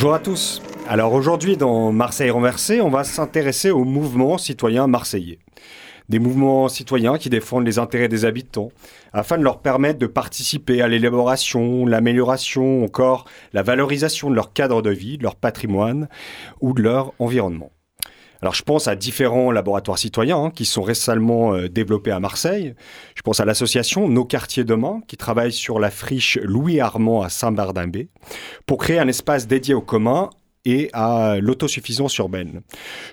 Bonjour à tous. Alors aujourd'hui dans Marseille renversée, on va s'intéresser aux mouvements citoyens marseillais. Des mouvements citoyens qui défendent les intérêts des habitants afin de leur permettre de participer à l'élaboration, l'amélioration, encore la valorisation de leur cadre de vie, de leur patrimoine ou de leur environnement. Alors je pense à différents laboratoires citoyens hein, qui sont récemment euh, développés à Marseille. Je pense à l'association Nos quartiers demain qui travaille sur la friche Louis Armand à Saint-Bardimbé pour créer un espace dédié au commun et à l'autosuffisance urbaine.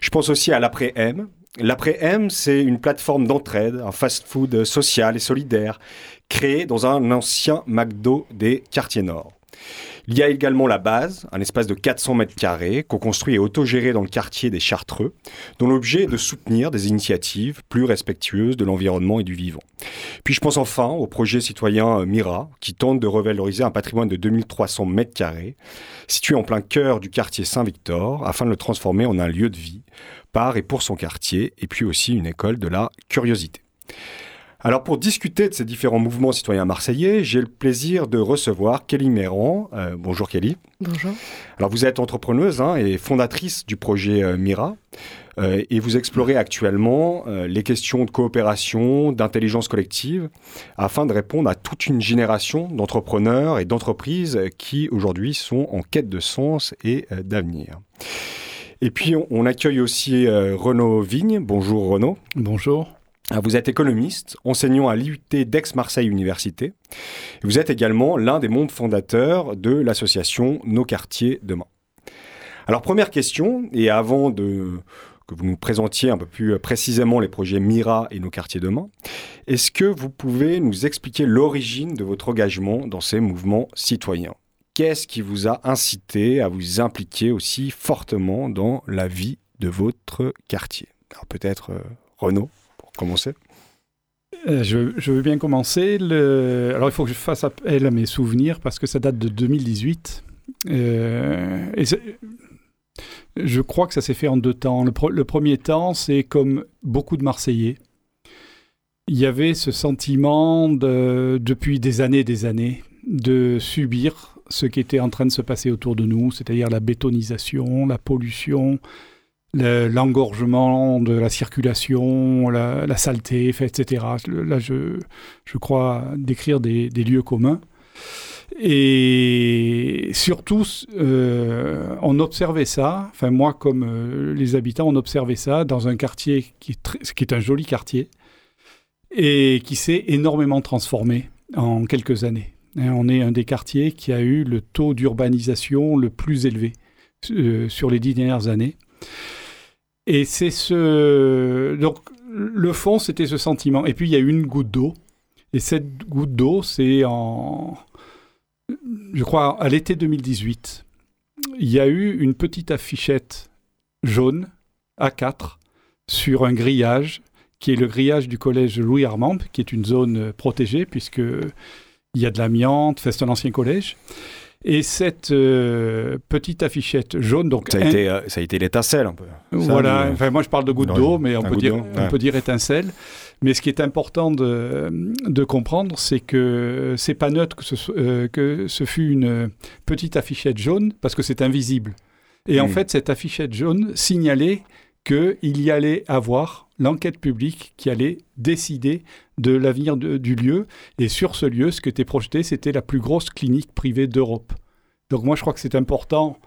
Je pense aussi à l'après-M. L'après-M, c'est une plateforme d'entraide, un fast-food social et solidaire créé dans un ancien McDo des quartiers nord. Il y a également la base, un espace de 400 mètres carrés, co-construit et autogéré dans le quartier des Chartreux, dont l'objet est de soutenir des initiatives plus respectueuses de l'environnement et du vivant. Puis je pense enfin au projet citoyen euh, Mira, qui tente de revaloriser un patrimoine de 2300 mètres carrés, situé en plein cœur du quartier Saint-Victor, afin de le transformer en un lieu de vie, par et pour son quartier, et puis aussi une école de la curiosité. Alors pour discuter de ces différents mouvements citoyens marseillais, j'ai le plaisir de recevoir Kelly Méran. Euh, bonjour Kelly. Bonjour. Alors vous êtes entrepreneuse hein, et fondatrice du projet euh, Mira. Euh, et vous explorez actuellement les questions de coopération, d'intelligence collective, afin de répondre à toute une génération d'entrepreneurs et d'entreprises qui aujourd'hui sont en quête de sens et d'avenir. Et puis on, accueille aussi Renaud Vigne. Bonjour Renaud. Bonjour. Ah, vous êtes économiste, enseignant à l'IUT d'Aix-Marseille Université. Vous êtes également l'un des membres fondateurs de l'association Nos quartiers demain. Alors première question, et avant que vous nous présentiez un peu plus précisément les projets Mira et Nos quartiers demain, est-ce que vous pouvez nous expliquer l'origine de votre engagement dans ces mouvements citoyens? Qu'est-ce qui vous a incité à vous impliquer aussi fortement dans la vie de votre quartier? Alors peut-être euh, Renaud? Commencer euh, je, veux bien commencer. Alors, il faut que je fasse appel à mes souvenirs parce que ça date de 2018. Euh, je crois que ça s'est fait en deux temps. Le, premier temps, c'est comme beaucoup de Marseillais. Il y avait ce sentiment de, depuis des années et des années de subir ce qui était en train de se passer autour de nous, c'est-à-dire la bétonisation, la pollution, l'engorgement de la circulation, la, saleté, etc. Là, je, je crois décrire des, lieux communs. Et surtout, euh, on observait ça, enfin moi comme euh, les habitants, on observait ça dans un quartier qui est, qui est un joli quartier et qui s'est énormément transformé en quelques années. on est un des quartiers qui a eu le taux d'urbanisation le plus élevé euh, sur les dix dernières années. Et c'est ce. Donc, le fond, c'était ce sentiment. Et puis, il y a eu une goutte d'eau. Et cette goutte d'eau, c'est en. Je crois, à l'été 2018. Il y a eu une petite affichette jaune, A4, sur un grillage, qui est le grillage du collège Louis Armand, qui est une zone protégée, puisque il y a de l'amiante, c'est un ancien collège. Et cette euh, petite affichette jaune, donc ça a, été, euh, ça a été l'étincelle un peu. Voilà. enfin, moi je parle de goutte d'eau, mais on peut dire, on peut dire étincelle. Mais ce qui est important de, de comprendre, c'est que c'est pas neutre que ce, euh, que ce fut une petite affichette jaune parce que c'est invisible. Et en hmm. fait, cette affichette jaune signalait qu'il y allait avoir l'enquête publique qui allait décider de l'avenir du lieu. Et sur ce lieu, ce qui était projeté, c'était la plus grosse clinique privée d'Europe. Donc moi, je crois que c'est important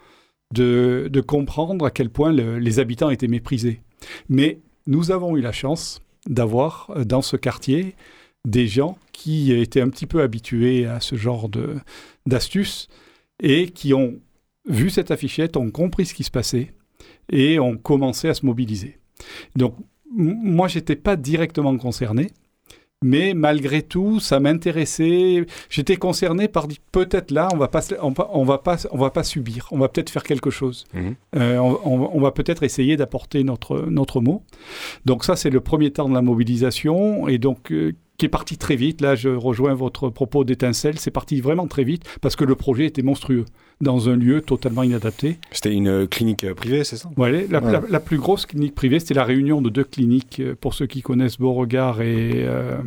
de, comprendre à quel point les habitants étaient méprisés. Mais nous avons eu la chance d'avoir euh, dans ce quartier des gens qui étaient un petit peu habitués à ce genre d'astuces et qui ont vu cette affichette, ont compris ce qui se passait et ont commencé à se mobiliser. Donc, moi, j'étais pas directement concerné, mais malgré tout, ça m'intéressait. J'étais concerné par peut-être là, on va pas, on, va pas, on va pas subir. On va peut-être faire quelque chose. Mhm. Euh, on, va peut-être essayer d'apporter notre notre mot. Donc ça, c'est le premier temps de la mobilisation et donc euh, qui est parti très vite. Là, je rejoins votre propos d'étincelle. C'est parti vraiment très vite parce que le projet était monstrueux dans un lieu totalement inadapté. C'était une euh, clinique euh, privée, c'est ça? Oui, la, plus grosse clinique privée, c'était la réunion de deux cliniques, euh, pour ceux qui connaissent Beauregard et euh,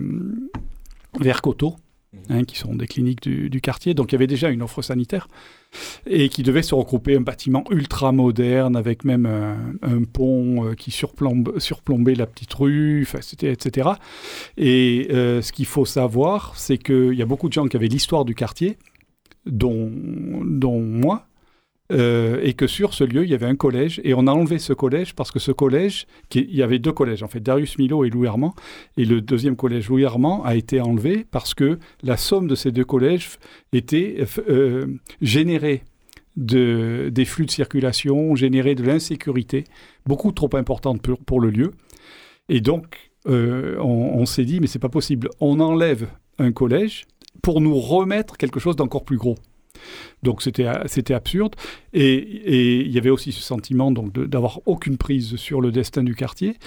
Vercoteau. Hein, qui sont des cliniques du, quartier. Donc il y avait déjà une offre sanitaire et qui devait se regrouper un bâtiment ultra moderne avec même un, pont qui surplombe, surplombait la petite rue, etc. Et ce qu'il faut savoir, c'est qu'il y a beaucoup de gens qui avaient l'histoire du quartier, dont, dont moi, euh, et que sur ce lieu, il y avait un collège, et on a enlevé ce collège parce que ce collège, il y avait deux collèges, en fait, Darius Milo et Louis Armand, et le deuxième collège, Louis Armand, a été enlevé parce que la somme de ces deux collèges était euh, générée de, des flux de circulation, générait de l'insécurité, beaucoup trop importante pour, pour, le lieu. Et donc, euh, on, on s'est dit, mais c'est pas possible, on enlève un collège, pour nous remettre quelque chose d'encore plus gros. Donc c'était c'était absurde et, il y avait aussi ce sentiment d'avoir aucune prise sur le destin du quartier.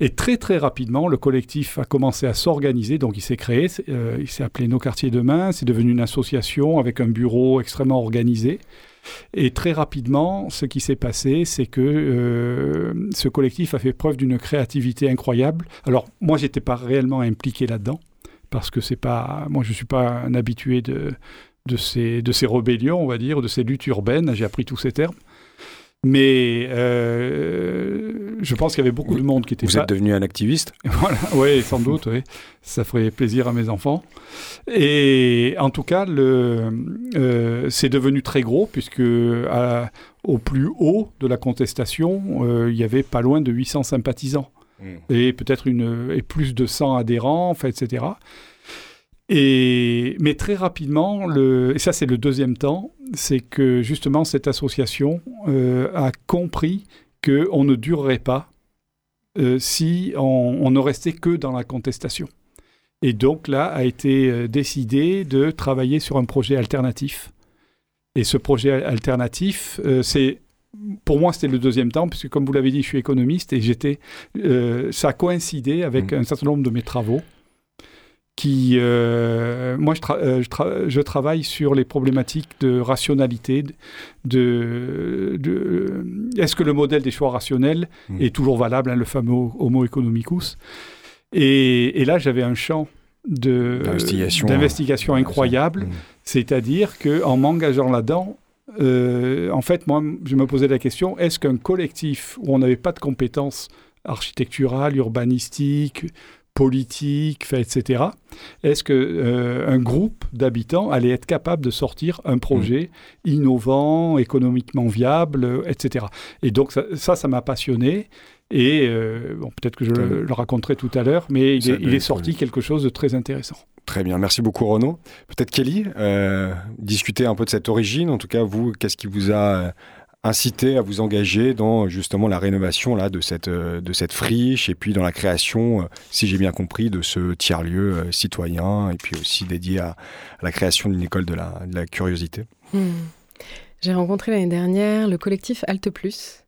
Et très très rapidement, le collectif a commencé à s'organiser, donc il s'est créé, euh, il s'est appelé Nos Quartiers Demain, c'est devenu une association avec un bureau extrêmement organisé. Et très rapidement, ce qui s'est passé, c'est que euh, ce collectif a fait preuve d'une créativité incroyable. Alors moi, j'étais pas réellement impliqué là-dedans, parce que pas, moi je suis pas un habitué de, de, ces, de ces rébellions, on va dire, de ces luttes urbaines, j'ai appris tous ces termes. Mais euh, je pense qu'il y avait beaucoup de monde qui était. Vous êtes devenu un activiste? Voilà, oui, sans doute, oui. Ça ferait plaisir à mes enfants. Et en tout cas, le, euh, c'est devenu très gros, puisque au plus haut de la contestation, euh, il y avait pas loin de 800 sympathisants. Mm. et peut-être une et plus de 100 adhérents, enfin, etc. Et, mais très rapidement, le, et ça c'est le deuxième temps, c'est que justement cette association euh, a compris qu'on ne durerait pas euh, si on, ne restait que dans la contestation. Et donc là a été euh, décidé de travailler sur un projet alternatif. Et ce projet alternatif, c'est pour moi, c'était le deuxième temps, puisque comme vous l'avez dit, je suis économiste et j'étais, ça a coïncidé avec mmh. un certain nombre de mes travaux. Qui, euh, moi, euh, je, travaille sur les problématiques de rationalité, de, est-ce que le modèle des choix rationnels mmh. est toujours valable, hein, le fameux Homo economicus? Et, là, j'avais un champ d'investigation incroyable, mmh. c'est-à-dire qu'en m'engageant là-dedans, euh, en fait, moi, je me posais la question, est-ce qu'un collectif où on n'avait pas de compétences architecturales, urbanistiques, politiques, etc., est-ce qu'un euh, groupe d'habitants allait être capable de sortir un projet mmh. innovant, économiquement viable, etc. Et donc ça, ça m'a passionné. Et euh, bon, peut-être que je le, raconterai tout à l'heure, mais il est, il est, sorti quelque chose de très intéressant. Très bien, merci beaucoup Renaud. Peut-être Kelly, euh, discuter un peu de cette origine. En tout cas, vous, qu'est-ce qui vous a euh, incité à vous engager dans justement la rénovation là de cette euh, de cette friche et puis dans la création, si j'ai bien compris, de ce tiers lieu citoyen et puis aussi dédié à, la création d'une école de la, curiosité. Hmm. J'ai rencontré l'année dernière le collectif Alte Plus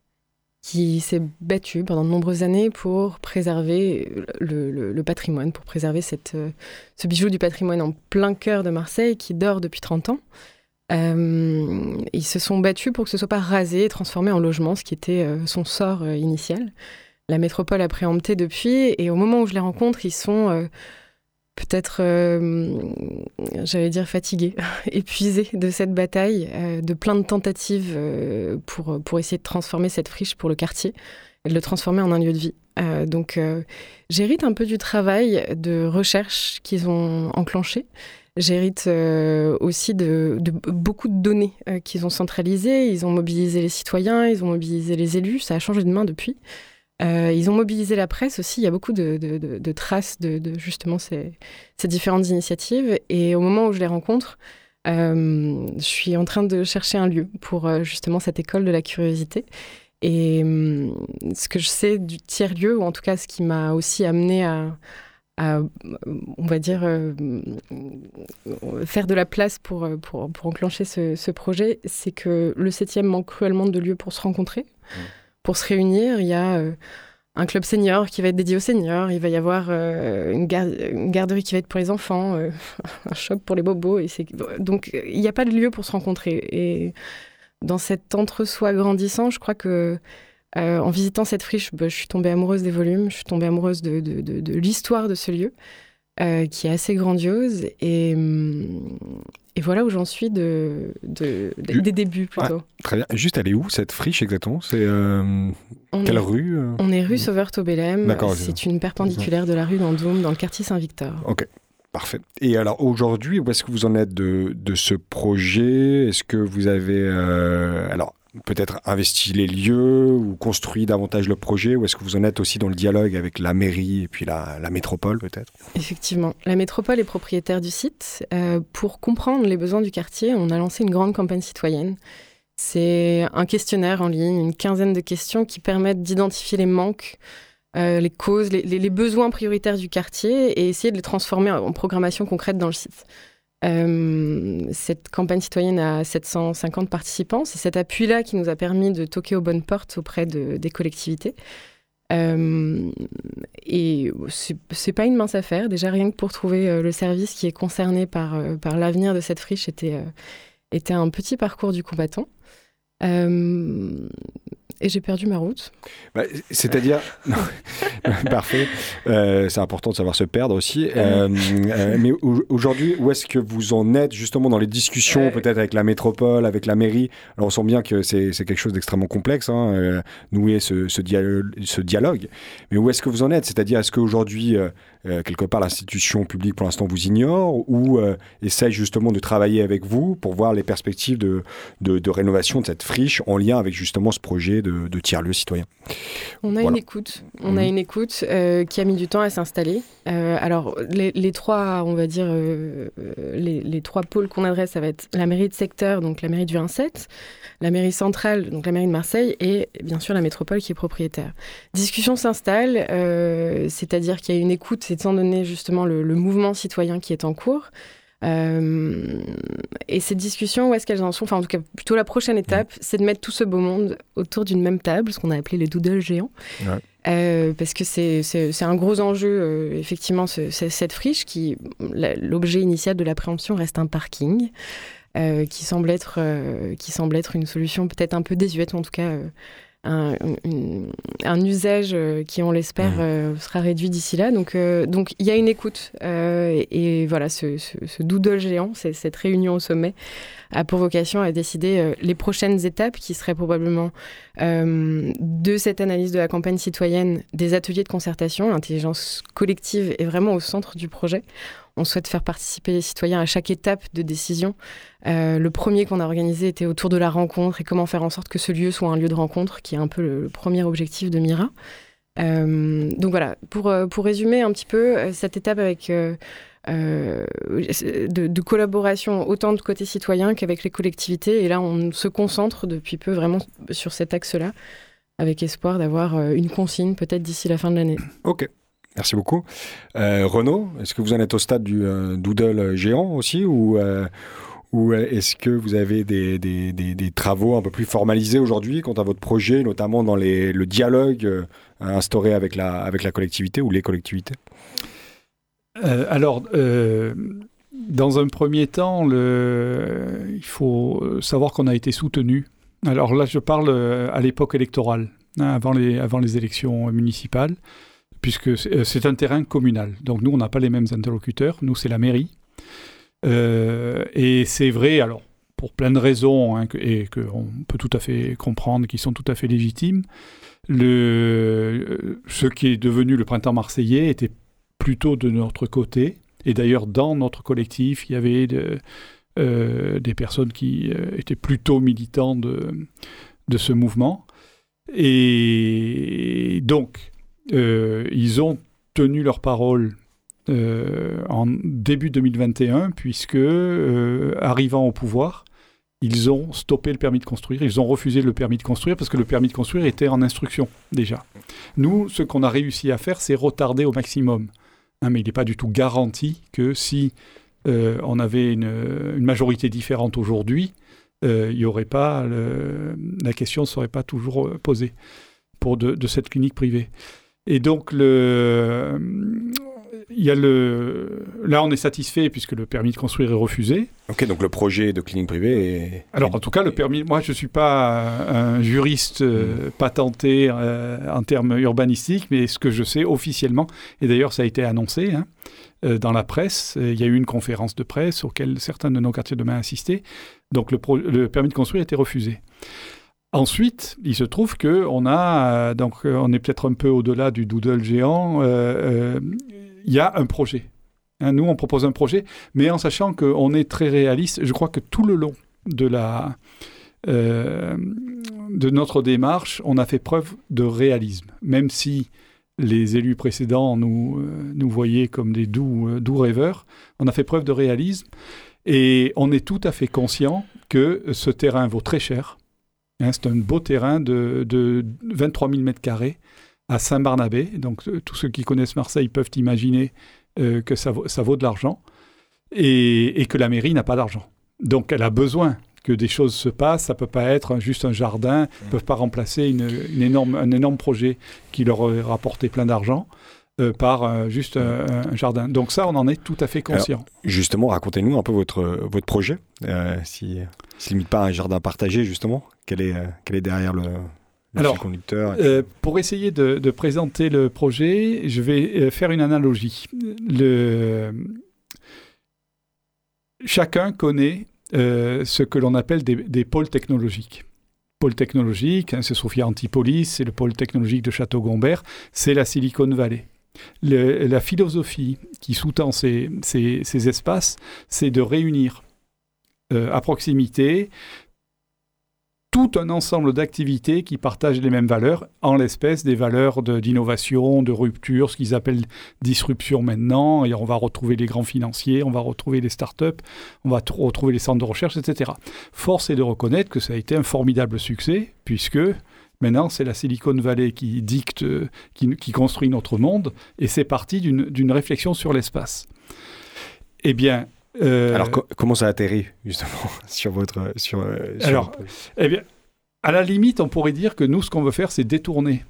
qui s'est battu pendant de nombreuses années pour préserver le, patrimoine, pour préserver cette, euh, ce bijou du patrimoine en plein cœur de Marseille qui dort depuis 30 ans. Euh, ils se sont battus pour que ce soit pas rasé et transformé en logement, ce qui était euh, son sort initial. La métropole a préempté depuis, et au moment où je les rencontre, ils sont peut-être, euh, j'allais dire, fatigué, épuisé de cette bataille, euh, de plein de tentatives euh, pour, pour essayer de transformer cette friche pour le quartier et de le transformer en un lieu de vie. donc, j'hérite un peu du travail de recherche qu'ils ont enclenché. J'hérite aussi de, beaucoup de données qu'ils ont centralisées. Ils ont mobilisé les citoyens, ils ont mobilisé les élus. Ça a changé de main depuis. Euh, ils ont mobilisé la presse aussi. Il y a beaucoup de, traces de, justement ces, différentes initiatives. Et au moment où je les rencontre, euh, je suis en train de chercher un lieu pour euh, justement cette école de la curiosité. Et ce que je sais du tiers-lieu, ou en tout cas ce qui m'a aussi amené à, on va dire, faire de la place pour, pour, enclencher ce, projet, c'est que le 7e manque cruellement de lieux pour se rencontrer. Mmh pour se réunir. Il y a euh, un club senior qui va être dédié aux seniors. Il va y avoir euh, une, garderie qui va être pour les enfants, euh, un shop pour les bobos. Et donc, il n'y a pas de lieu pour se rencontrer. Et dans cet entre-soi grandissant, je crois que en visitant cette friche, bah, je suis tombée amoureuse des volumes, je suis tombée amoureuse de, de l'histoire de ce lieu. qui est assez grandiose. Et, hum, et voilà où j'en suis de, des débuts plutôt. très bien. Juste, elle est où cette friche exactement? C'est euh, quelle rue euh? On est rue Sauveur-Tobelem. C'est une perpendiculaire de la rue d'Andoum dans le quartier Saint-Victor. Ok. Parfait. Et alors aujourd'hui, où est-ce que vous en êtes de, de ce projet? Est-ce que vous avez... Euh, alors, peut-être investi les lieux ou construit davantage le projet Ou est-ce que vous en êtes aussi dans le dialogue avec la mairie et puis la, métropole peut-être? Effectivement, la métropole est propriétaire du site. Euh, pour comprendre les besoins du quartier, on a lancé une grande campagne citoyenne. C'est un questionnaire en ligne, une quinzaine de questions qui permettent d'identifier les manques, euh, les causes, les, besoins prioritaires du quartier et essayer de les transformer en programmation concrète dans le site. Euh, cette campagne citoyenne a 750 participants. C'est cet appui-là qui nous a permis de toquer aux bonnes portes auprès des collectivités. Euh, et c'est pas une mince affaire. Déjà, rien que pour trouver euh, le service qui est concerné par, euh, l'avenir de cette friche était un petit parcours du combattant. Et j'ai perdu ma route. Bah, c'est-à-dire, parfait, euh, c'est important de savoir se perdre aussi. Euh, euh, mais aujourd'hui, où est-ce que vous en êtes justement dans les discussions, peut-être avec la métropole, avec la mairie? Alors on sent bien que c'est quelque chose d'extrêmement complexe, hein, nouer ce, ce, ce, dialogue. Mais où est-ce que vous en êtes? C'est-à-dire, est-ce qu'aujourd'hui, quelque part, l'institution publique pour l'instant vous ignore ou essaye justement de travailler avec vous pour voir les perspectives de, de, de rénovation de cette friche en lien avec justement ce projet de de, tiers-lieux citoyens. On a une écoute, on a mhm. une écoute euh, qui a mis du temps à s'installer. Euh, alors les, trois, on va dire, euh, les, trois pôles qu'on adresse, ça va être la mairie de secteur, donc la mairie du 1-7, la mairie centrale, donc la mairie de Marseille, et bien sûr la métropole qui est propriétaire. Discussion s'installe, c'est-à-dire qu'il y a une écoute, étant donné justement le mouvement citoyen qui est en cours. Euh, et ces discussions, où est-ce qu'elles en sont? Enfin, en tout cas, plutôt la prochaine étape, c'est de mettre tout ce beau monde autour d'une même table, ce qu'on a appelé les doodles géants. Euh, parce que c'est un gros enjeu, euh, effectivement, cette friche qui, l'objet initial de la préemption reste un parking, qui, semble être, qui semble être une solution peut-être un peu désuète, ou en tout cas un, un, usage euh, qui, on l'espère, mmh. euh, sera réduit d'ici là. Donc, euh, donc il y a une écoute. Et, voilà, ce, ce, doodle géant, cette réunion au sommet, a pour vocation à décider les prochaines étapes qui seraient probablement de cette analyse de la campagne citoyenne, des ateliers de concertation. L'intelligence collective est vraiment au centre du projet. On souhaite faire participer les citoyens à chaque étape de décision. Euh, le premier qu'on a organisé était autour de la rencontre et comment faire en sorte que ce lieu soit un lieu de rencontre, qui est un peu le, premier objectif de Mira. Euh, donc voilà, pour, euh, pour résumer un petit peu cette étape avec de, collaboration autant de côté citoyen qu'avec les collectivités. Et là, on se concentre depuis peu vraiment sur cet axe-là, avec espoir d'avoir une consigne peut-être d'ici la fin de l'année. Ok. Merci beaucoup. Euh, Renaud, est-ce que vous en êtes au stade du euh, doodle géant aussi ou, euh, est-ce que vous avez des, travaux un peu plus formalisés aujourd'hui quant à votre projet, notamment dans les, le dialogue instauré avec la, avec la collectivité ou les collectivités? Alors, dans un premier temps, il faut savoir qu'on a été soutenu. Alors là, je parle à l'époque électorale, hein, avant, les, avant les élections municipales puisque euh, c'est un terrain communal. Donc nous, on n'a pas les mêmes interlocuteurs. Nous, c'est la mairie. Euh, et c'est vrai, alors, pour plein de raisons, hein, et qu'on peut tout à fait comprendre, qui sont tout à fait légitimes. Le, ce qui est devenu le printemps marseillais était plutôt de notre côté. Et d'ailleurs, dans notre collectif, il y avait euh, des personnes qui euh, étaient plutôt militants de, de ce mouvement. Et donc, euh, ils ont tenu leur parole en début 2021, puisque, arrivant au pouvoir, ils ont stoppé le permis de construire, ils ont refusé le permis de construire parce que le permis de construire était en instruction déjà. Nous, ce qu'on a réussi à faire, c'est retarder au maximum. Hein, mais il n'est pas du tout garanti que si euh, on avait une, majorité différente aujourd'hui, euh, il y aurait pas la question ne serait pas toujours euh, posée pour de, cette clinique privée. Et donc le, il y a le... Là, on est satisfait puisque le permis de construire est refusé. Ok, donc le projet de clinique privée est... Alors, en tout cas, le permis... Moi, je ne suis pas un juriste euh, hmm. patenté euh, en termes urbanistiques, mais ce que je sais officiellement, et d'ailleurs, ça a été annoncé hein, euh, dans la presse, il y a eu une conférence de presse auquel certains de nos quartiers de main assisté. Donc, le, le permis de construire a été refusé. Ensuite, il se trouve que on a donc on est peut-être un peu au-delà du doodle géant il y a un projet. Hein, nous, on propose un projet, mais en sachant qu'on est très réaliste, je crois que tout le long de, la, euh, de notre démarche, on a fait preuve de réalisme, même si les élus précédents nous, euh, nous voyaient comme des doux, euh, doux rêveurs, on a fait preuve de réalisme et on est tout à fait conscient que ce terrain vaut très cher. Hein, c'est un beau terrain de, de 23 000 m2 à Saint-Barnabé. Donc euh, tous ceux qui connaissent Marseille peuvent imaginer euh, que ça vaut, de l'argent et, que la mairie n'a pas d'argent. Donc elle a besoin que des choses se passent. Ça peut pas être juste un jardin. Ils ne peuvent pas remplacer un énorme projet qui leur rapporté plein d'argent. Euh, par juste un, jardin. Donc ça, on en est tout à fait conscient. justement, racontez-nous un peu votre, votre projet, si, si limite pas un jardin partagé, justement. Quel est, quel est derrière le, alors, euh, pour essayer de, présenter le projet, je vais euh, faire une analogie. Le... Chacun connaît euh, ce que l'on appelle des, pôles technologiques. Pôle technologique, hein, c'est Sophia Antipolis, c'est le pôle technologique de Château-Gombert, c'est la Silicon Valley. La philosophie qui sous-tend ces, ces, espaces, c'est de réunir à proximité tout un ensemble d'activités qui partagent les mêmes valeurs, en l'espèce des valeurs d'innovation, de, rupture, ce qu'ils appellent disruption maintenant, et on va retrouver les grands financiers, on va retrouver les startups, on va retrouver les centres de recherche, etc. Force est de reconnaître que ça a été un formidable succès, puisque maintenant c'est la Silicon Valley qui dicte, qui, construit notre monde, et c'est parti d'une réflexion sur l'espace. Eh bien, euh, alors, comment ça atterrit, justement, sur votre. Sur, euh, alors, eh bien, à la limite, on pourrait dire que nous, ce qu'on veut faire, c'est détourner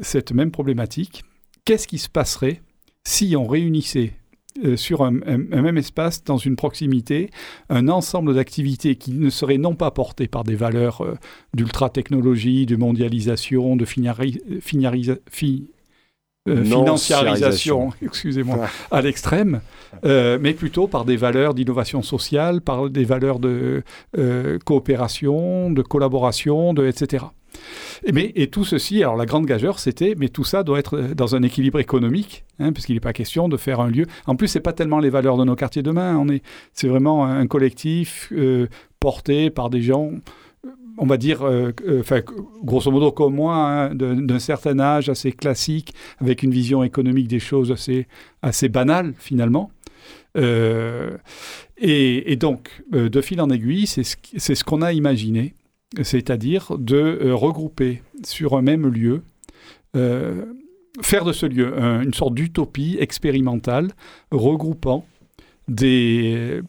cette même problématique. Qu'est-ce qui se passerait si on réunissait euh, sur un, même espace, dans une proximité, un ensemble d'activités qui ne seraient non pas portées par des valeurs d'ultra-technologie, de mondialisation, de finarisation, euh, financiarisation, excusez-moi, à l'extrême, euh, mais plutôt par des valeurs d'innovation sociale, par des valeurs de euh, coopération, de collaboration, de, etc. Et, mais, et tout ceci, alors la grande gageure, c'était, mais tout ça doit être dans un équilibre économique, hein, puisqu'il n'est pas question de faire un lieu. En plus, c'est pas tellement les valeurs de nos quartiers demain, on est, c'est vraiment un collectif porté par des gens on va dire, euh, euh, grosso modo comme moi, hein, d'un certain âge, assez classique, avec une vision économique des choses assez, assez banale finalement. Euh, et, donc, de fil en aiguille, c'est ce qu'on a imaginé, c'est-à-dire de regrouper sur un même lieu, faire de ce lieu une sorte d'utopie expérimentale regroupant des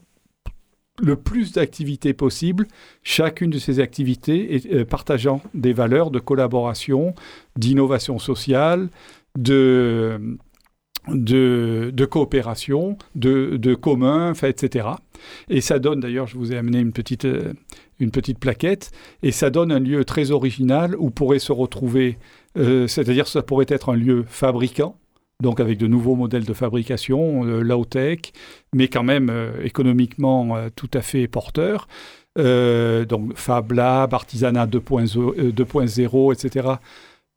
le plus d'activités possibles, chacune de ces activités euh, partageant des valeurs de collaboration, d'innovation sociale, de, coopération, de, de commun, etc. Et ça donne, d'ailleurs, je vous ai amené une petite, euh, une petite plaquette, et ça donne un lieu très original où pourrait se retrouver, euh, c'est-à-dire ça pourrait être un lieu fabricant, donc avec de nouveaux modèles de fabrication, euh, low-tech, mais quand même euh, économiquement euh, tout à fait porteurs. donc Fab Lab, Artisanat 2.0, etc.,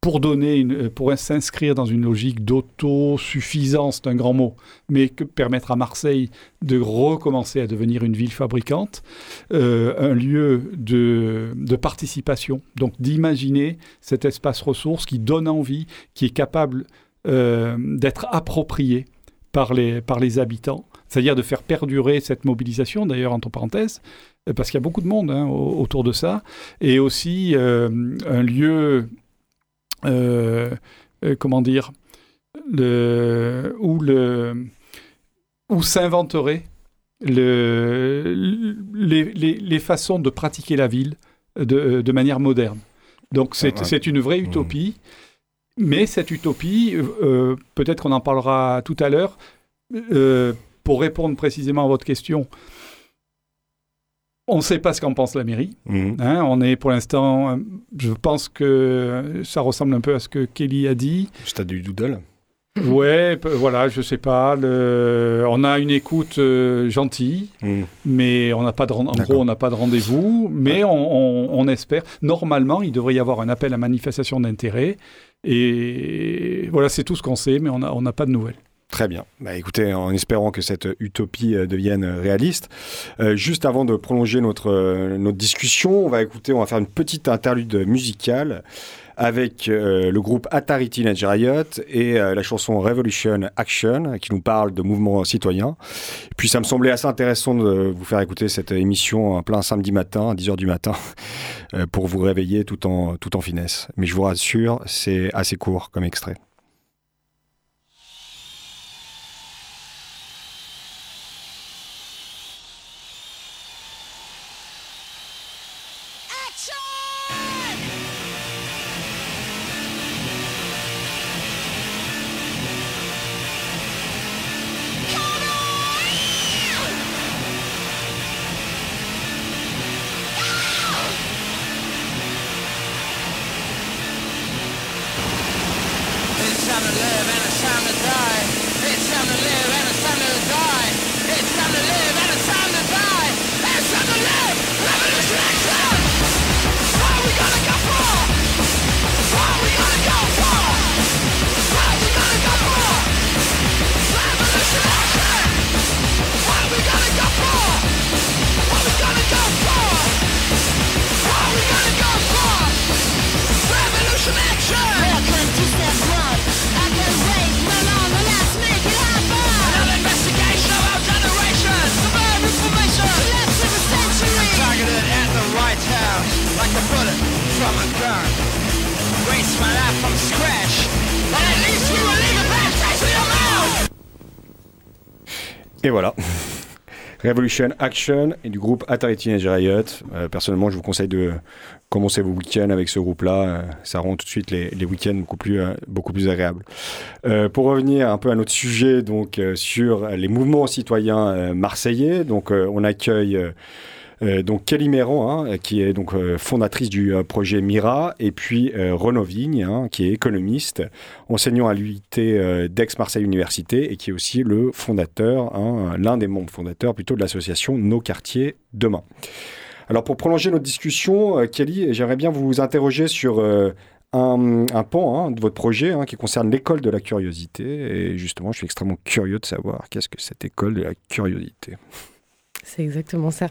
pour donner pour s'inscrire dans une logique d'autosuffisance, c'est un grand mot, mais que permettre à Marseille de recommencer à devenir une ville fabricante, un lieu de, de participation, donc d'imaginer cet espace ressource qui donne envie, qui est capable d'être approprié par les, par les habitants, c'est-à-dire de faire perdurer cette mobilisation, d'ailleurs, entre parenthèses, euh, parce qu'il y a beaucoup de monde hein, autour de ça, et aussi euh, un lieu, euh, comment dire, le, où, le, où s'inventerait le, les, les, les, façons de pratiquer la ville de, de manière moderne. Donc c'est une vraie utopie. Mais cette utopie, euh, peut-être qu'on en parlera tout à l'heure, euh, pour répondre précisément à votre question, on ne sait pas ce qu'en pense la mairie. Mhm. Hein. on est pour l'instant, je pense que ça ressemble un peu à ce que Kelly a dit. Stade du doodle. Ouais, voilà, je sais pas. On a une écoute euh, gentille, mhm. mais on n'a pas de en gros, on n'a pas de rendez-vous. Mais on, espère. Normalement, il devrait y avoir un appel à manifestation d'intérêt et voilà, c'est tout ce qu'on sait, mais on n'a pas de nouvelles. Très bien. Bah, écoutez, en espérant que cette utopie euh, devienne réaliste, euh, juste avant de prolonger notre, euh, notre discussion, on va écouter, on va faire une petite interlude musicale avec euh, le groupe Atari Teenage Riot et euh, la chanson Revolution Action qui nous parle de mouvement citoyen. Et puis ça me semblait assez intéressant de vous faire écouter cette émission en plein samedi matin, à 10h du matin, euh, pour vous réveiller tout en, tout en finesse. Mais je vous rassure, c'est assez court comme extrait. Revolution Action et du groupe Atari Teenage Riot. Euh, personnellement, je vous conseille de commencer vos week-ends avec ce groupe-là. Euh, ça rend tout de suite les, week-ends beaucoup plus, euh, beaucoup plus agréables. pour revenir un peu à notre sujet, donc sur les mouvements citoyens marseillais, donc on accueille donc Kelly hein, qui est donc euh, fondatrice du euh, projet Mira, et puis Renaud Vigne, hein, qui est économiste, enseignant à l'UIT d'Aix-Marseille Université, et qui est aussi le fondateur, hein, l'un des membres fondateurs plutôt de l'association Nos quartiers demain. Alors pour prolonger notre discussion, Kelly, j'aimerais bien vous interroger sur un, un, pan de votre projet qui concerne l'école de la curiosité. Et justement, je suis extrêmement curieux de savoir qu'est-ce que cette école de la curiosité. C'est exactement ça.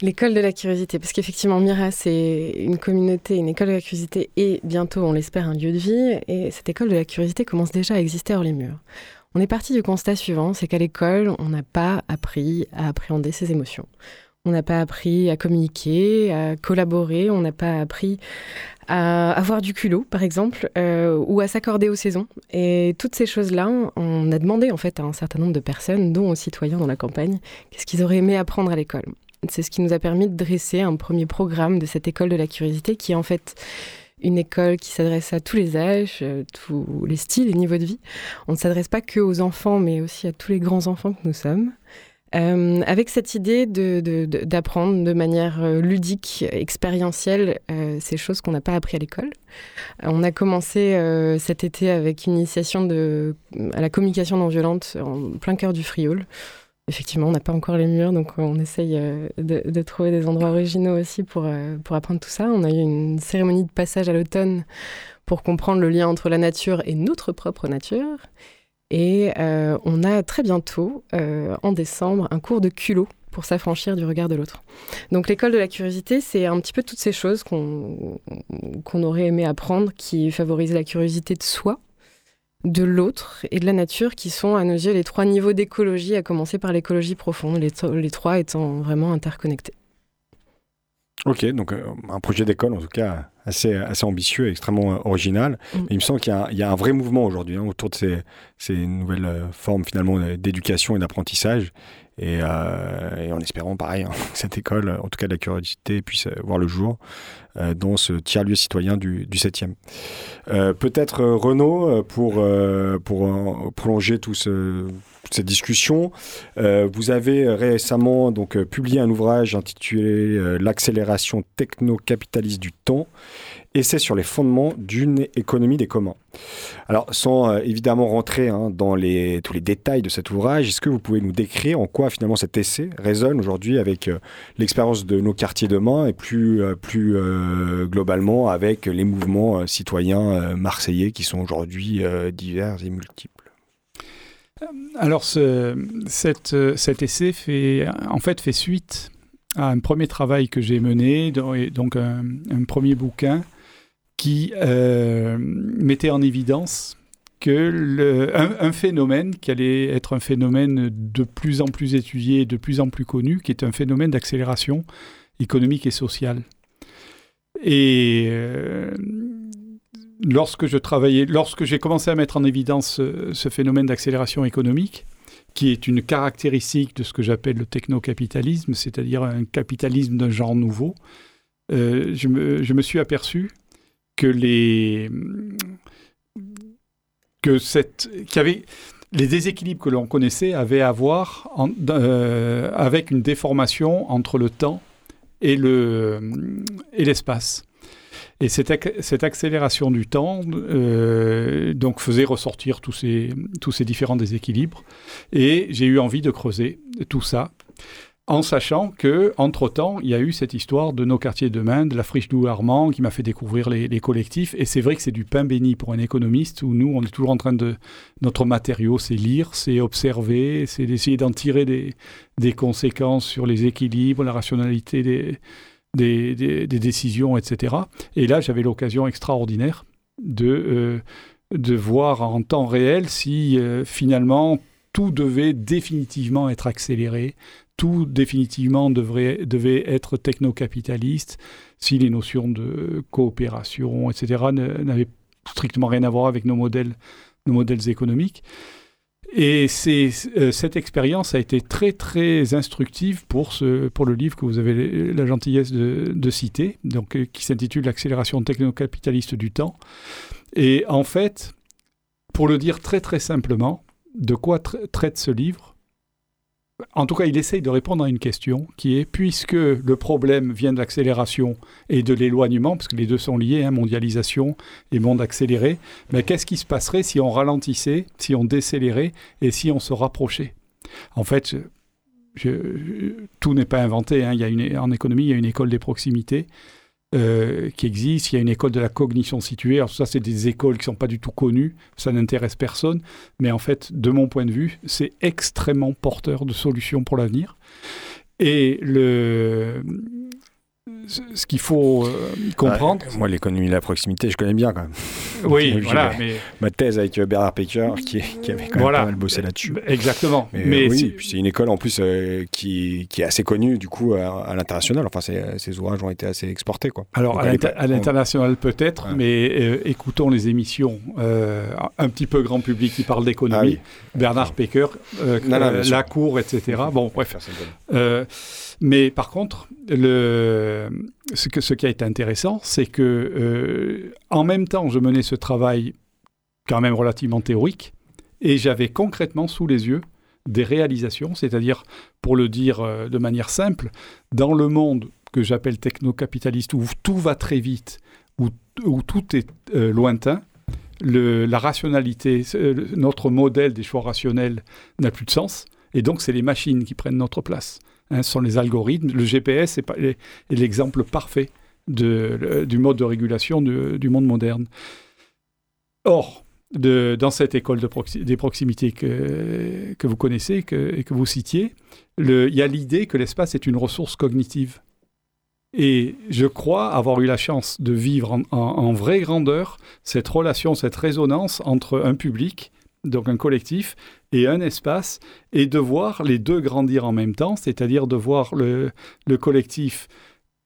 L'école de la curiosité. Parce qu'effectivement, Mira, c'est une communauté, une école de la curiosité et bientôt, on l'espère, un lieu de vie. Et cette école de la curiosité commence déjà à exister hors les murs. On est parti du constat suivant, c'est qu'à l'école, on n'a pas appris à appréhender ses émotions. On n'a pas appris à communiquer, à collaborer, on n'a pas appris à avoir du culot, par exemple, euh, ou à s'accorder aux saisons. Et toutes ces choses-là, on a demandé en fait à un certain nombre de personnes, dont aux citoyens dans la campagne, qu'est-ce qu'ils auraient aimé apprendre à l'école. C'est ce qui nous a permis de dresser un premier programme de cette école de la curiosité, qui est en fait une école qui s'adresse à tous les âges, euh, tous les styles et niveaux de vie. On ne s'adresse pas que aux enfants, mais aussi à tous les grands enfants que nous sommes. Euh, avec cette idée d'apprendre de, manière euh, ludique, expérientielle, euh, ces choses qu'on n'a pas appris à l'école. on a commencé cet été avec une initiation à la communication non violente en plein cœur du Frioul. effectivement, on n'a pas encore les murs, donc on essaye de, trouver des endroits originaux aussi pour apprendre tout ça. On a eu une cérémonie de passage à l'automne pour comprendre le lien entre la nature et notre propre nature. Et on a très bientôt, en décembre, un cours de culot pour s'affranchir du regard de l'autre. Donc l'école de la curiosité, c'est un petit peu toutes ces choses qu'on aurait aimé apprendre qui favorisent la curiosité de soi, de l'autre et de la nature, qui sont à nos yeux les trois niveaux d'écologie, à commencer par l'écologie profonde, les, les trois étant vraiment interconnectés. Ok, donc euh, un projet d'école en tout cas assez, assez ambitieux et extrêmement euh, original. Mm. il me semble qu'il y, a un vrai mouvement aujourd'hui hein, autour de ces, ces nouvelles euh, formes finalement d'éducation et d'apprentissage. Et, en espérant, pareil, hein, que cette école, en tout cas de la curiosité, puisse voir le jour dans ce tiers-lieu citoyen du, du 7e. Peut-être Renaud, pour, pour prolonger tout ce cette discussion. Euh, vous avez récemment donc euh, publié un ouvrage intitulé euh, L'accélération techno-capitaliste du temps essai sur les fondements d'une économie des communs. Alors, sans évidemment rentrer hein, dans les, tous les détails de cet ouvrage, est-ce que vous pouvez nous décrire en quoi finalement cet essai résonne aujourd'hui avec l'expérience de nos quartiers demain et plus, plus globalement avec les mouvements citoyens marseillais qui sont aujourd'hui divers et multiples alors, ce, cet essai fait, en fait, fait suite à un premier travail que j'ai mené, donc un, premier bouquin qui euh, mettait en évidence que le, un, phénomène qui allait être un phénomène de plus en plus étudié, de plus en plus connu, qui est un phénomène d'accélération économique et sociale. Et euh, lorsque je travaillais, lorsque j'ai commencé à mettre en évidence ce, phénomène d'accélération économique, qui est une caractéristique de ce que j'appelle le techno-capitalisme, c'est-à-dire un capitalisme d'un genre nouveau, euh, je, me, suis aperçu que les que cette qu'il y avait les déséquilibres que l'on connaissait avaient à voir euh, avec une déformation entre le temps et le et l'espace. Et cette, cette accélération du temps euh, donc faisait ressortir tous ces, tous ces différents déséquilibres. Et j'ai eu envie de creuser tout ça en sachant que entre temps il y a eu cette histoire de nos quartiers de main, de la friche d'Ouarmand qui m'a fait découvrir les, collectifs et c'est vrai que c'est du pain béni pour un économiste où nous on est toujours en train de notre matériau c'est lire, c'est observer, c'est d'essayer d'en tirer des, conséquences sur les équilibres, la rationalité des des, décisions, etc. Et là, j'avais l'occasion extraordinaire de, euh, de voir en temps réel si euh, finalement tout devait définitivement être accéléré, tout définitivement devrait, devait être techno-capitaliste, si les notions de coopération, etc., n'avaient strictement rien à voir avec nos modèles, nos modèles économiques. Et euh, cette expérience a été très très instructive pour, ce, pour le livre que vous avez la gentillesse de, citer, donc, euh, qui s'intitule L'accélération technocapitaliste du temps. Et en fait, pour le dire très très simplement, de quoi traite ce livre? En tout cas, il essaye de répondre à une question qui est, puisque le problème vient de l'accélération et de l'éloignement, parce que les deux sont liés, hein, mondialisation et monde accéléré, mais qu'est-ce qui se passerait si on ralentissait, si on décélérait et si on se rapprochait? En fait, tout n'est pas inventé. Hein. Il y a en économie, il y a une école des proximités. Euh, qui existe. Il y a une école de la cognition située. Alors ça, c'est des écoles qui ne sont pas du tout connues. Ça n'intéresse personne. Mais en fait, de mon point de vue, c'est extrêmement porteur de solutions pour l'avenir. Et le, ce qu'il faut euh, comprendre. moi, l'économie de la proximité, je connais bien quand même. Oui, voilà. Mais... Ma thèse avec euh, Bernard Pecker, qui, qui avait quand même pas mal bossé là-dessus. Exactement. Mais, oui, c'est une école en plus euh, qui, qui, est assez connue du coup à, l'international. Enfin, ces ouvrages ont été assez exportés. Quoi. Alors, à l'international peut-être, mais écoutons les émissions un petit peu grand public qui parlent d'économie. Ah Bernard Pecker, La Cour, etc. Bon, bref. Mais par contre, ce, qui a été intéressant, c'est que euh, en même temps, je menais ce travail quand même relativement théorique, et j'avais concrètement sous les yeux des réalisations, c'est-à-dire, pour le dire euh, de manière simple, dans le monde que j'appelle techno-capitaliste, où tout va très vite, où, tout est euh, lointain, la rationalité, notre modèle des choix rationnels n'a plus de sens, Et donc, c'est les machines qui prennent notre place. Hein, ce sont les algorithmes. Le GPS est, l'exemple parfait de, du mode de régulation du monde moderne. Or, dans cette école de des proximités que, vous connaissez que, et que vous citiez, il y a l'idée que l'espace est une ressource cognitive. Et je crois avoir eu la chance de vivre en, vraie grandeur cette relation, cette résonance entre un public, donc un collectif, et un espace, et de voir les deux grandir en même temps, c'est-à-dire de voir le, le collectif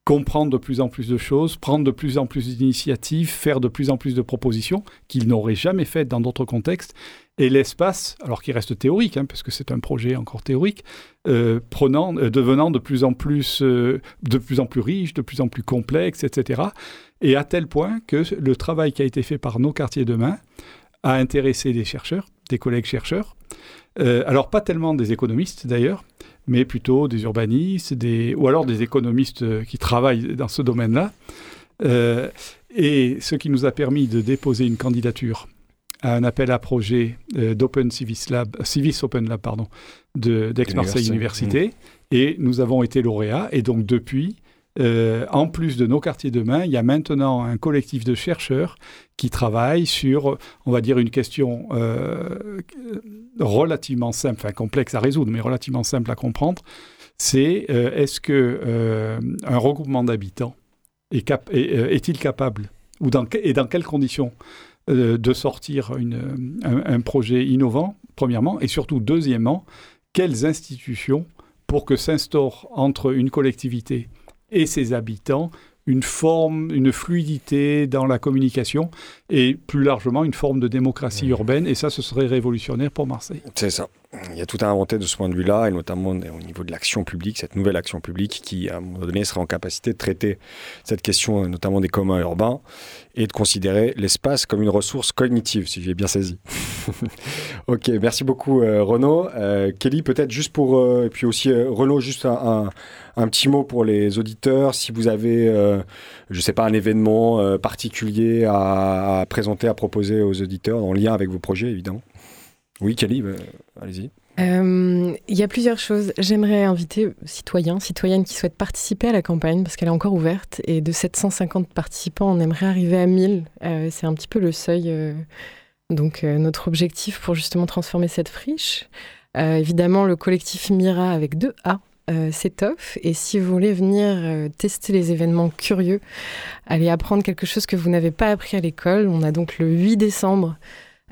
comprendre de plus en plus de choses, prendre de plus en plus d'initiatives, faire de plus en plus de propositions qu'il n'aurait jamais faites dans d'autres contextes. Et l'espace, alors qu'il reste théorique, hein, parce que c'est un projet encore théorique, euh, euh, devenant de plus en plus, euh, de plus en plus riche, de plus en plus complexe, etc. Et à tel point que le travail qui a été fait par nos quartiers demain a intéressé des chercheurs, des collègues chercheurs, alors pas tellement des économistes d'ailleurs, mais plutôt des urbanistes, des, ou alors des économistes euh, qui travaillent dans ce domaine-là. Euh, et ce qui nous a permis de déposer une candidature à un appel à projet euh, d'Open Civis Lab, Civis Open Lab, pardon, d'Aix-Marseille Université. Mmh. Et nous avons été lauréats. Et donc, depuis, euh, en plus de nos quartiers demain, il y a maintenant un collectif de chercheurs qui travaillent sur, on va dire, une question euh, relativement simple, enfin complexe à résoudre, mais relativement simple à comprendre. C'est euh, est-ce que un regroupement d'habitants est, est, il capable, ou dans, et dans quelles conditions, de sortir une, un, projet innovant, premièrement, et surtout, deuxièmement, quelles institutions pour que s'instaure entre une collectivité et ses habitants une forme, une fluidité dans la communication et plus largement une forme de démocratie mmh. urbaine. Et ça, ce serait révolutionnaire pour Marseille. C'est ça. Il y a tout à inventer de ce point de vue-là, et notamment au niveau de l'action publique, cette nouvelle action publique qui, à un moment donné, sera en capacité de traiter cette question, notamment des communs urbains, et de considérer l'espace comme une ressource cognitive, si j'ai bien saisi. ok, merci beaucoup euh, Renaud. Euh, Kelly, peut-être juste pour, euh, et puis aussi Renaud, juste un, un, petit mot pour les auditeurs, si vous avez, je ne sais pas, un événement particulier à, présenter, à proposer aux auditeurs, en lien avec vos projets, évidemment. Oui, Kelly, allez-y. Il y a plusieurs choses. J'aimerais inviter citoyens, citoyennes qui souhaitent participer à la campagne parce qu'elle est encore ouverte. Et de 750 participants, on aimerait arriver à 1000. Euh, c'est un petit peu le seuil. Euh, donc, notre objectif pour justement transformer cette friche. évidemment, le collectif Mira avec deux A s'étoffe. Et si vous voulez venir tester les événements curieux, aller apprendre quelque chose que vous n'avez pas appris à l'école, on a donc le 8 décembre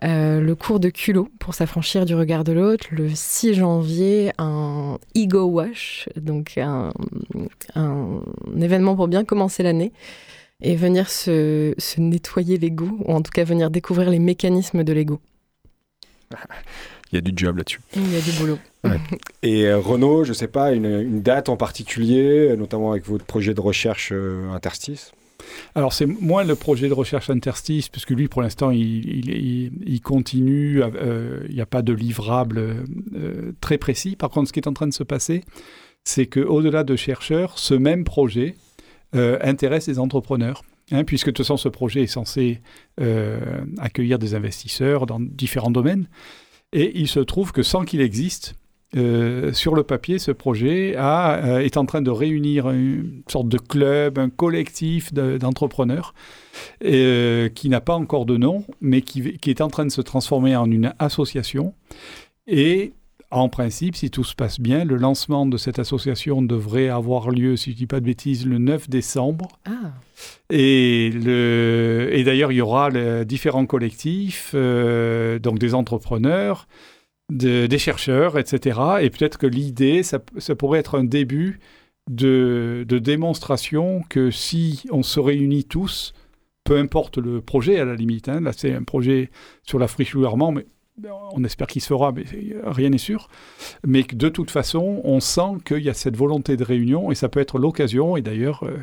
euh, le cours de culot pour s'affranchir du regard de l'autre. Le 6 janvier, un ego wash, donc un, événement pour bien commencer l'année et venir se, nettoyer l'ego, ou en tout cas venir découvrir les mécanismes de l'ego. Il y a du job là-dessus. Il y a du boulot. Et euh, Renaud, je ne sais pas, une, date en particulier, notamment avec votre projet de recherche euh, interstice? Alors, c'est moins le projet de recherche interstice, puisque lui, pour l'instant, il, continue. Euh, il n'y a pas de livrable euh, très précis. Par contre, ce qui est en train de se passer, c'est qu'au-delà de chercheurs, ce même projet euh, intéresse les entrepreneurs. Hein, puisque de toute façon, ce projet est censé accueillir des investisseurs dans différents domaines. Et il se trouve que sans qu'il existe, euh, sur le papier, ce projet euh, est en train de réunir une sorte de club, un collectif d'entrepreneurs euh, qui n'a pas encore de nom, mais qui, qui, est en train de se transformer en une association. Et en principe, si tout se passe bien, le lancement de cette association devrait avoir lieu, si je ne dis pas de bêtises, le 9 décembre. Ah. Et, et d'ailleurs, il y aura les différents collectifs, donc des entrepreneurs, des chercheurs, etc. Et peut-être que l'idée, ça, pourrait être un début de, démonstration que si on se réunit tous, peu importe le projet à la limite, hein, là c'est un projet sur la friche Louermont, mais on espère qu'il se fera, mais rien n'est sûr. Mais de toute façon, on sent qu'il y a cette volonté de réunion et ça peut être l'occasion. Et d'ailleurs, euh,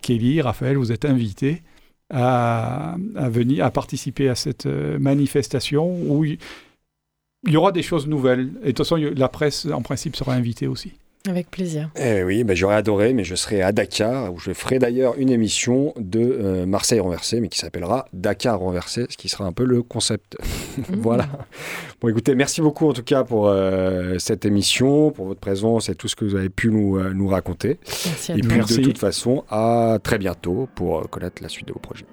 Kelly, Raphaël, vous êtes invités à, venir, participer à cette euh, manifestation où il y aura des choses nouvelles. Et de toute façon, la presse, en principe, sera invitée aussi. Avec plaisir. Eh oui, bah, j'aurais adoré, mais je serai à Dakar, où je ferai d'ailleurs une émission de euh, Marseille renversée, mais qui s'appellera Dakar renversé, ce qui sera un peu le concept. voilà. Bon, écoutez, merci beaucoup en tout cas pour euh, cette émission, pour votre présence et tout ce que vous avez pu nous, euh, nous raconter. Merci à et puis Merci. de toute façon, à très bientôt pour connaître la suite de vos projets.